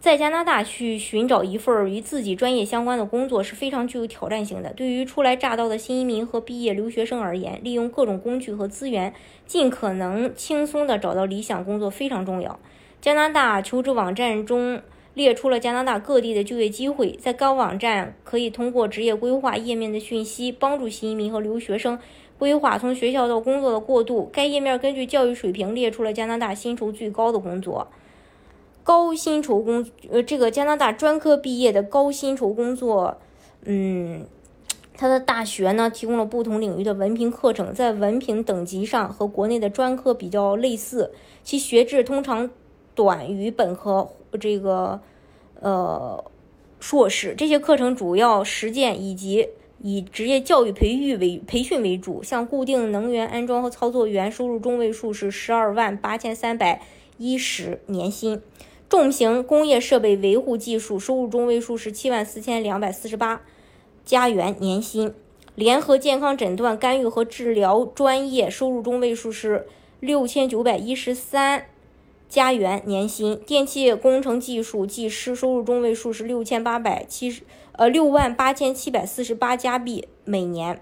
在加拿大去寻找一份与自己专业相关的工作是非常具有挑战性的。对于初来乍到的新移民和毕业留学生而言，利用各种工具和资源，尽可能轻松地找到理想工作非常重要。加拿大求职网站中列出了加拿大各地的就业机会，在该网站可以通过职业规划页面的讯息，帮助新移民和留学生规划从学校到工作的过渡。该页面根据教育水平列出了加拿大薪酬最高的工作。高薪酬工，呃，这个加拿大专科毕业的高薪酬工作，嗯，他的大学呢提供了不同领域的文凭课程，在文凭等级上和国内的专科比较类似，其学制通常短于本科这个呃硕士。这些课程主要实践以及以职业教育培育为培训为主，像固定能源安装和操作员，收入中位数是十二万八千三百一十年薪。重型工业设备维护技术收入中位数是七万四千两百四十八加元年薪；联合健康诊断干预和治疗专业收入中位数是六千九百一十三加元年薪；电气工程技术技师收入中位数是六千八百七十呃六万八千七百四十八加币每年。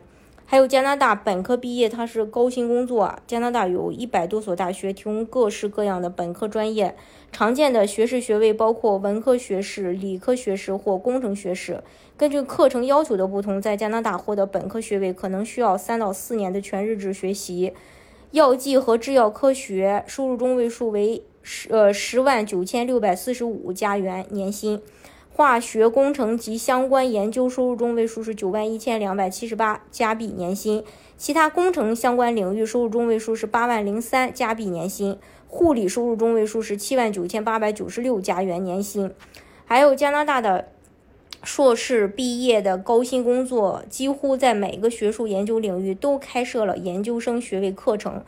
还有加拿大本科毕业，它是高薪工作。加拿大有一百多所大学提供各式各样的本科专业，常见的学士学位包括文科学士、理科学士或工程学士。根据课程要求的不同，在加拿大获得本科学位可能需要三到四年的全日制学习。药剂和制药科学收入中位数为十呃十万九千六百四十五加元年薪。化学工程及相关研究收入中位数是九万一千两百七十八加币年薪，其他工程相关领域收入中位数是八万零三加币年薪，护理收入中位数是七万九千八百九十六加元年薪。还有加拿大的硕士毕业的高薪工作，几乎在每个学术研究领域都开设了研究生学位课程。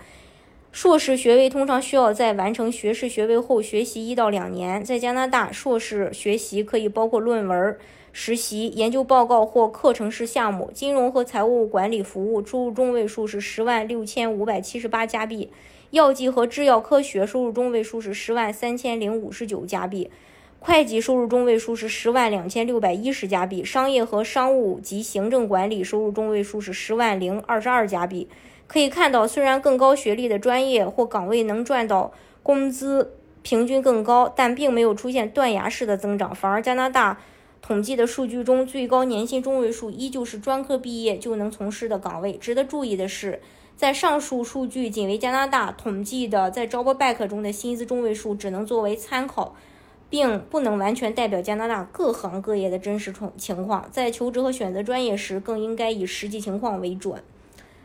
硕士学位通常需要在完成学士学位后学习一到两年。在加拿大，硕士学习可以包括论文、实习、研究报告或课程式项目。金融和财务管理服务收入中位数是十万六千五百七十八加币；药剂和制药科学收入中位数是十万三千零五十九加币；会计收入中位数是十万两千六百一十加币；商业和商务及行政管理收入中位数是十万零二十二加币。可以看到，虽然更高学历的专业或岗位能赚到工资平均更高，但并没有出现断崖式的增长。反而，加拿大统计的数据中，最高年薪中位数依旧是专科毕业就能从事的岗位。值得注意的是，在上述数据仅为加拿大统计的，在 JobBack 中的薪资中位数只能作为参考，并不能完全代表加拿大各行各业的真实情情况。在求职和选择专业时，更应该以实际情况为准。